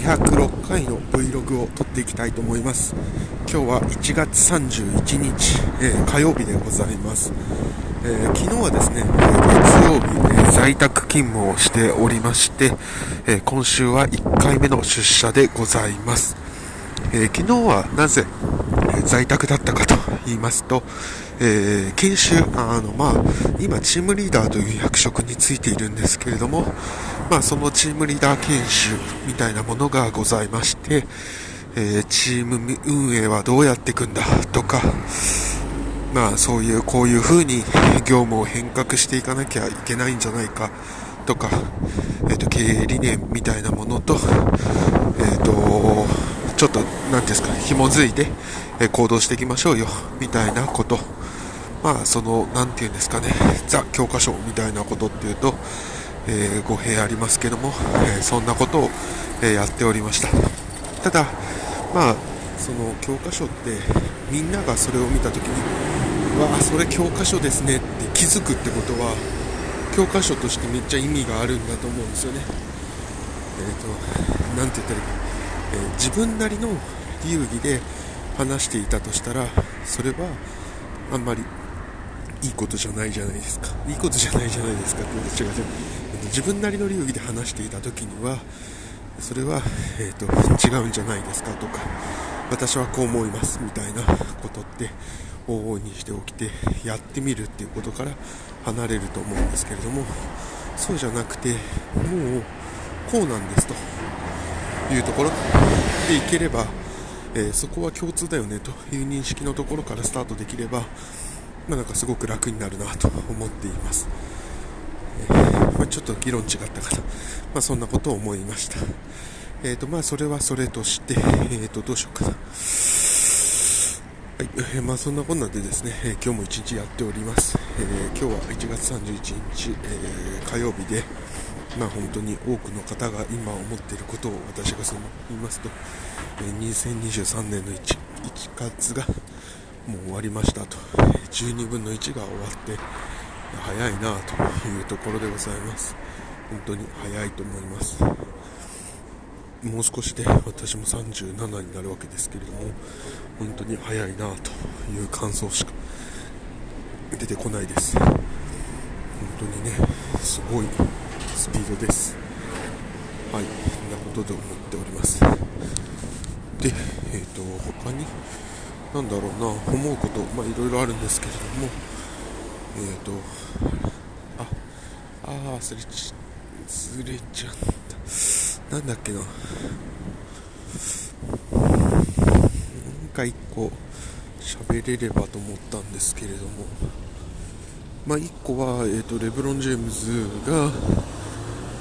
206回の Vlog を撮っていきたいと思います。今日は1月31日、えー、火曜日でございます、えー、昨日はですね月曜日、えー、在宅勤務をしておりまして、え今週は1回目の出社でございます、え昨日はなぜ在宅だったかと言いますと、えー、研修、あの、まあ、今、チームリーダーという役職についているんですけれども、まあ、そのチームリーダー研修みたいなものがございまして、えー、チーム運営はどうやっていくんだとか、まあ、そういう、こういう風に業務を変革していかなきゃいけないんじゃないかとか、えっ、ー、と、経営理念みたいなものと、えっ、と、ちょっと、なんですかね、紐づいて、え行動していきましょうよ、みたいなこと。まあ、その、なんていうんですかね、ザ・教科書みたいなことっていうと、えー、語弊ありますけども、えー、そんなことを、え、やっておりました。ただ、まあ、その教科書って、みんながそれを見たときに、わあ、それ教科書ですねって気づくってことは、教科書としてめっちゃ意味があるんだと思うんですよね。えっ、と、なんて言ったらいいか、えー、自分なりの流儀で話していたとしたら、それはあんまりいいことじゃないじゃないですか。いいことじゃないじゃないですかって違う違う自分なりの流儀で話していた時にはそれは、えーと、違うんじゃないですかとか私はこう思いますみたいなことって往々にして起きてやってみるっていうことから離れると思うんですけれどもそうじゃなくてもうこうなんですと。ところでいければ、えー、そこは共通だよねという認識のところからスタートできればまあ、なんかすごく楽になるなと思っています、えー、まあ、ちょっと議論違ったかな、まあ、そんなことを思いました。えーとまあ、それはそれとして、えー、とどうしようかな、はいえー、まあ、そんなこんなでですね、えー、今日も一日やっております、えー、今日は1月31日、え火曜日で、まあ、本当に多くの方が今思っていることを私がその言いますと、え2023年の 1, 1月がもう終わりましたと12分の1が終わって早いなというところでございます。本当に早いと思います。もう少しで私も37になるわけですけれども本当に早いなという感想しか出てこないです。本当にねすごいスピードです。はいこんなことで思っております。でえっ、ー、と他になんだろうな思うことまあいろいろあるんですけれどもえっ、ー、とああ忘れち忘れちゃった。なんだっけな。なんか一個喋れればと思ったんですけれども。まあ1個は、えーと、レブロン・ジェームズが、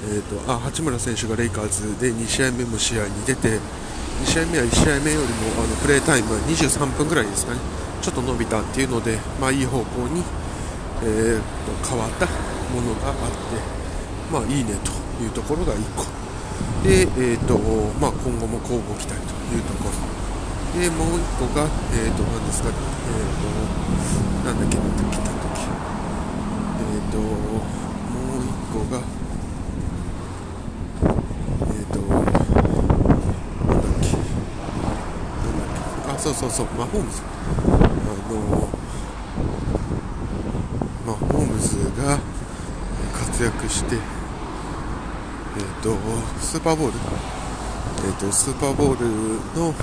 えーと、あ八村選手がレイカーズで2試合目も試合に出て2試合目は1試合目よりもあのプレータイムは23分ぐらいですかね。ちょっと伸びたっていうので、まあ、いい方向に、えー、と変わったものがあってまあいいねというところが1個。で、えーとまあ、今後も交互期待というところ。でもう1個が、えー、と何ですか、えー、となんだっけなんだっけなんだっけえ、ー、ともう1個がそうそうそう。マホームズ。あのマホームズが活躍してえっ、ー、とスーパーボール。えっ、ー、とスーパーボールの、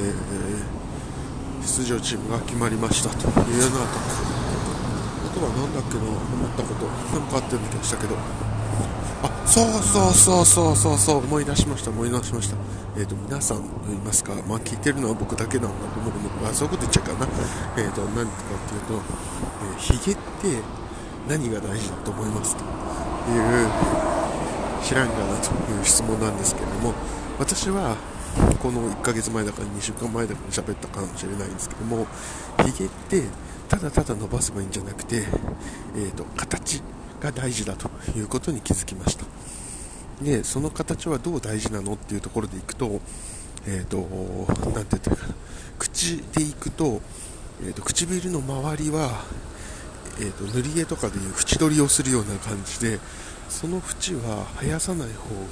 えー、出場チームが決まりましたというようなあとは何だっけな思ったこと。何かあってる気がしたけど。あそうそうそうそうそうそう思い出しました思い出しました。えーと、皆さんと言いますか、まあ、聞いてるのは僕だけなんだと思うので、まあ、そういうこと言っちゃうかな、えーと、何かっていうと、えー、ヒゲって何が大事だと思いますという知らんがなという質問なんですけれども私はこの1ヶ月前だか2週間前だかに喋ったかもしれないんですけどもヒゲってただただ伸ばせばいいんじゃなくて、えーと形が大事だということに気づきました。でその形はどう大事なのっていうところでいくと,、えーと、なんて言ったらいいかな口でいくと,、えーと、唇の周りは、えーと、塗り絵とかでいう縁取りをするような感じでその縁は生やさない方が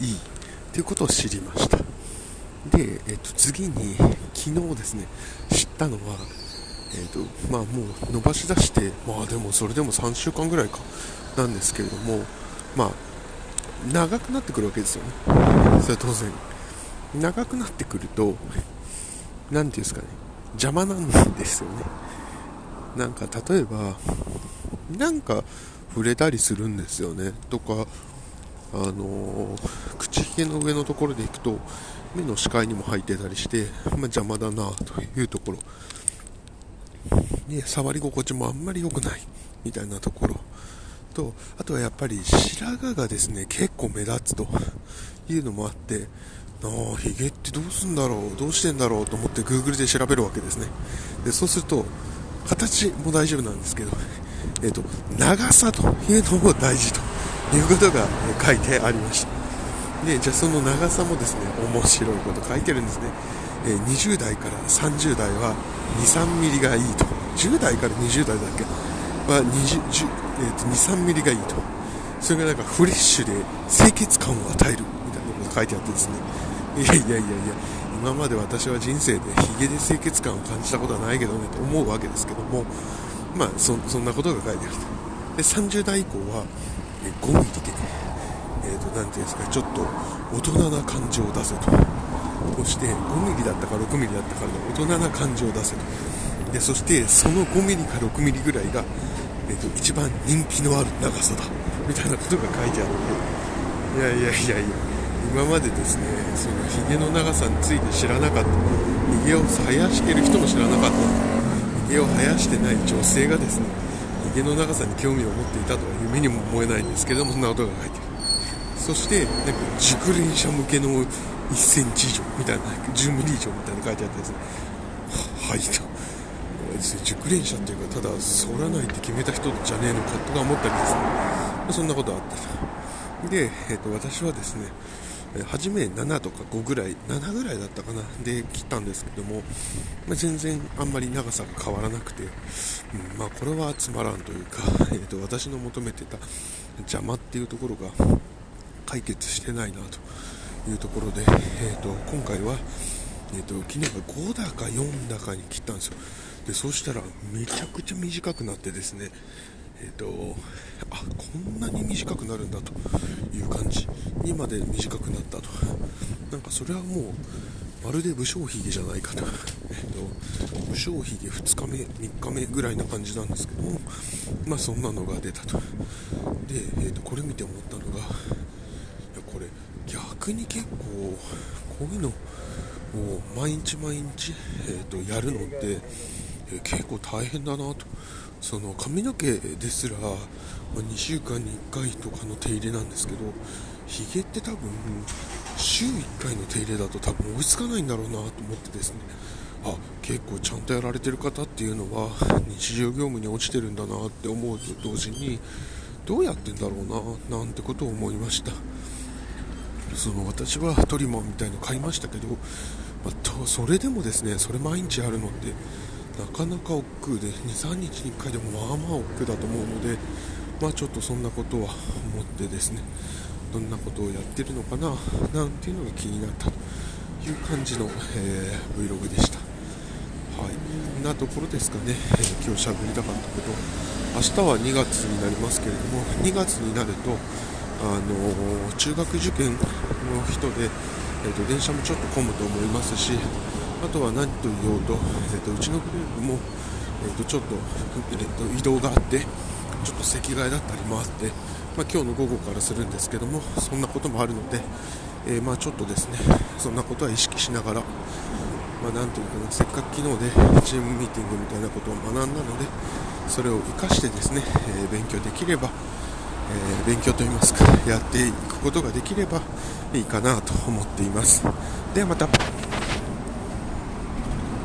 いいっていうことを知りましたで、えっと、次に昨日ですね知ったのはえーとまあ、もう伸ばし出して、まあ、でもそれでも3週間ぐらいかなんですけれども、まあ、長くなってくるわけですよね、それは当然。長くなってくると、何ていうんですかね、邪魔なんですよね。なんか例えば、なんか触れたりするんですよね。とか、あのー、口ひげの上のところでいくと、目の視界にも入ってたりして、まあ、邪魔だなというところ。ね、触り心地もあんまり良くないみたいなところと、あとはやっぱり白髪がですね、結構目立つというのもあって、ああ、ヒゲってどうすんだろう、どうしてんだろうと思って Google で調べるわけですね。で、そうすると、形も大丈夫なんですけど、えっ、ー、と、長さというのも大事ということが書いてありました。で、じゃあその長さもですね、面白いこと書いてるんですね。えー、20代から30代は2、3ミリがいいと。10代から20代だけ？は20、えー、2、3ミリがいいと。それがなんかフレッシュで清潔感を与えるみたいなことが書いてあってですね。いやいやいやいや、今まで私は人生でヒゲで清潔感を感じたことはないけどねと思うわけですけども、まあそんなことが書いてあると。で、30代以降は、え5ミリで、え、ー、と、なんていうんですか、ちょっと大人な感情を出せと。そして5ミリだったか6ミリだったかの大人な感情を出せと。でそしてその5ミリか6ミリぐらいが、えーと、一番人気のある長さだ。みたいなことが書いてあって。いやいやいやいや。今までですねそのヒゲの長さについて知らなかった。ヒゲを生やしてる人も知らなかった。ヒゲを生やしてない女性がですねヒゲの長さに興味を持っていたとは夢にも思えないんですけどもそんなことが書いてある。そしてなんか熟練者向けの1センチ以上みたいな10ミリ以上みたいな書いてあってですねはい。と熟練者っていうかただ反らないって決めた人じゃねえのかとか思ったりですね。そんなことあった。で、えーと、私はですね初め7とか5ぐらい7ぐらいだったかな。で切ったんですけども、まあ、全然あんまり長さが変わらなくて、うん、まあこれはつまらんというか、えーと、私の求めてた邪魔っていうところが解決してないなというところで、えーと、今回は、えー、と昨日が5だか4だかに切ったんですよ。でそうしたらめちゃくちゃ短くなってですねえっ、ー、とあこんなに短くなるんだという感じにまで短くなったと。なんかそれはもうまるで武将髭じゃないかと,、えーと、武将髭2日目3日目ぐらいな感じなんですけどもまあそんなのが出たと。で、えーと、これ見て思ったのが逆に結構こういうのを毎日毎日、えーとやるのってえ結構大変だなと。その髪の毛ですら、まあ、2週間に1回とかの手入れなんですけどヒゲって多分週1回の手入れだと多分追いつかないんだろうなと思ってですね。あ結構ちゃんとやられてる方っていうのは日常業務に落ちてるんだなって思うと同時にどうやってんだろうななんてことを思いました。その私はトリマーみたいの買いましたけど、まあ、それでもですねそれ毎日やるのってなかなか億劫で23日に1回でもまあまあ億劫だと思うのでまあちょっとそんなことは思ってですねどんなことをやってるのかななんていうのが気になったという感じの、えー、Vlog でした。はい。こんなところですかね、えー、今日しゃべりたかったけど明日は2月になりますけれども2月になるとあの、中学受験の人で、えーと電車もちょっと混むと思いますしあとは何と言おうと,、えーと、うちのグループも、えーと、ちょっと,、えーと、移動があってちょっと席替えだったりもあって、まあ、今日の午後からするんですけどもそんなこともあるので、えー、まあ、ちょっとですねそんなことは意識しながら、まあ、なんというかなせっかく昨日でチームミーティングみたいなことを学んだのでそれを活かしてですね、えー、勉強できればえー、勉強といいますかやっていくことができればいいかなと思っています。ではまた。